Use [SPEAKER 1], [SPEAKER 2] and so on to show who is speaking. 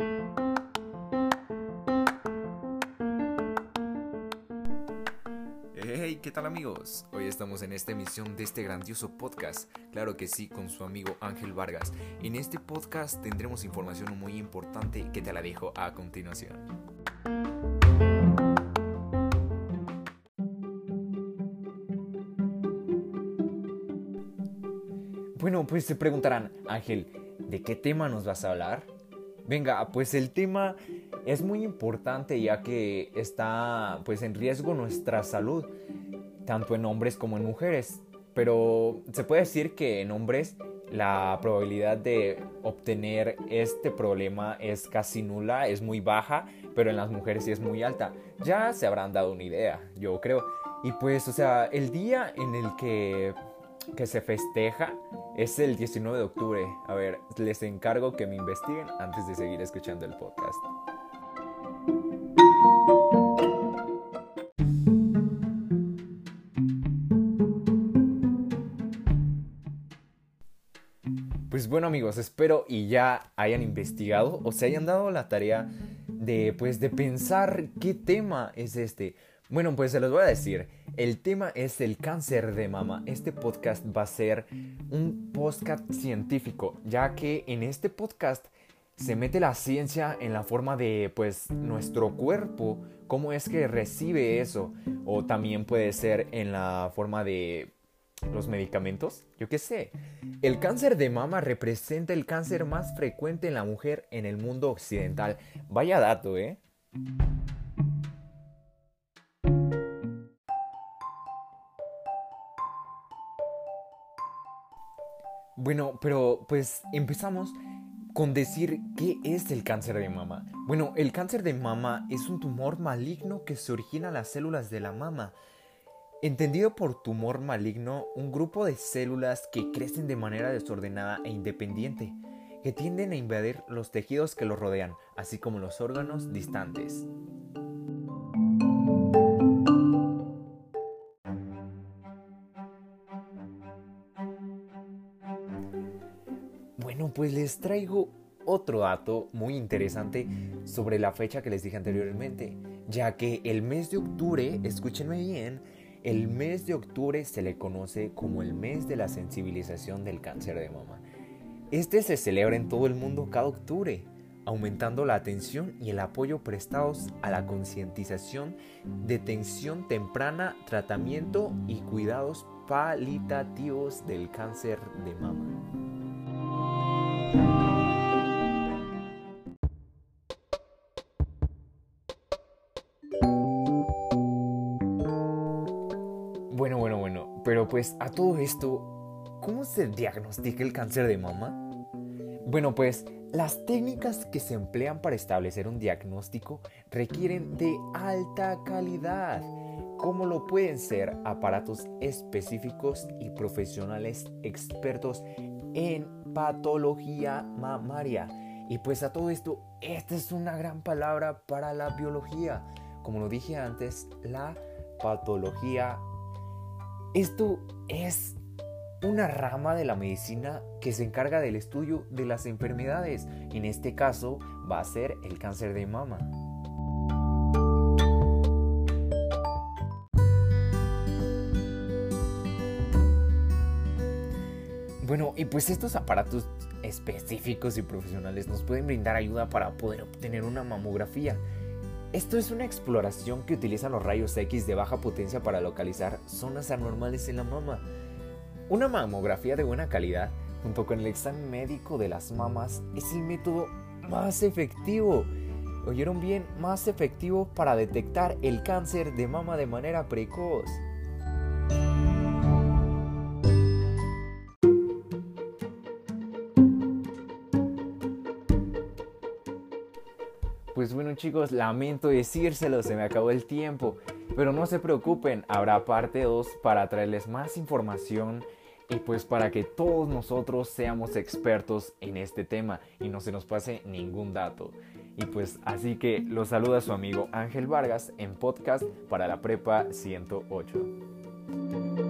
[SPEAKER 1] Hey, ¿qué tal amigos? Hoy estamos en esta emisión de este grandioso podcast, claro que sí, con su amigo Ángel Vargas. En este podcast tendremos información muy importante que te la dejo a continuación. Bueno, pues se preguntarán, Ángel, ¿de qué tema nos vas a hablar? Venga, pues el tema es muy importante ya que está pues en riesgo nuestra salud, tanto en hombres como en mujeres. Pero se puede decir que en hombres la probabilidad de obtener este problema es casi nula, es muy baja, pero en las mujeres sí es muy alta. Ya se habrán dado una idea, yo creo. Y pues, o sea, el día en el que, que se festeja es el 19 de octubre. A ver, les encargo que me investiguen antes de seguir escuchando el podcast. Pues bueno amigos, espero y ya hayan investigado o se hayan dado la tarea de pues de pensar qué tema es este. Bueno, pues se los voy a decir. El tema es el cáncer de mama. Este podcast va a ser un podcast científico, ya que en este podcast se mete la ciencia en la forma de pues nuestro cuerpo, cómo es que recibe eso, o también puede ser en la forma de los medicamentos, yo qué sé. El cáncer de mama representa el cáncer más frecuente en la mujer en el mundo occidental. Vaya dato, ¿eh? Bueno, pero pues empezamos con decir qué es el cáncer de mama. Bueno, el cáncer de mama es un tumor maligno que se origina en las células de la mama Entendido por tumor maligno, un grupo de células que crecen de manera desordenada e independiente, que tienden a invadir los tejidos que los rodean, así como los órganos distantes. Pues les traigo otro dato muy interesante sobre la fecha que les dije anteriormente, ya que el mes de octubre, escúchenme bien, el mes de octubre se le conoce como el mes de la sensibilización del cáncer de mama. Este se celebra en todo el mundo cada octubre, aumentando la atención y el apoyo prestados a la concientización, detención temprana, tratamiento y cuidados palitativos del cáncer de mama. Bueno, bueno, bueno, pero pues a todo esto, ¿cómo se diagnostica el cáncer de mama? Bueno, pues las técnicas que se emplean para establecer un diagnóstico requieren de alta calidad, como lo pueden ser aparatos específicos y profesionales expertos en patología mamaria. Y pues a todo esto, esta es una gran palabra para la biología. Como lo dije antes, la patología esto es una rama de la medicina que se encarga del estudio de las enfermedades. En este caso va a ser el cáncer de mama. Bueno, y pues estos aparatos específicos y profesionales nos pueden brindar ayuda para poder obtener una mamografía. Esto es una exploración que utiliza los rayos X de baja potencia para localizar zonas anormales en la mama. Una mamografía de buena calidad, junto con el examen médico de las mamas, es el método más efectivo. ¿Oyeron bien? Más efectivo para detectar el cáncer de mama de manera precoz. Pues bueno chicos, lamento decírselo, se me acabó el tiempo. Pero no se preocupen, habrá parte 2 para traerles más información y pues para que todos nosotros seamos expertos en este tema y no se nos pase ningún dato. Y pues así que los saluda su amigo Ángel Vargas en podcast para la Prepa 108.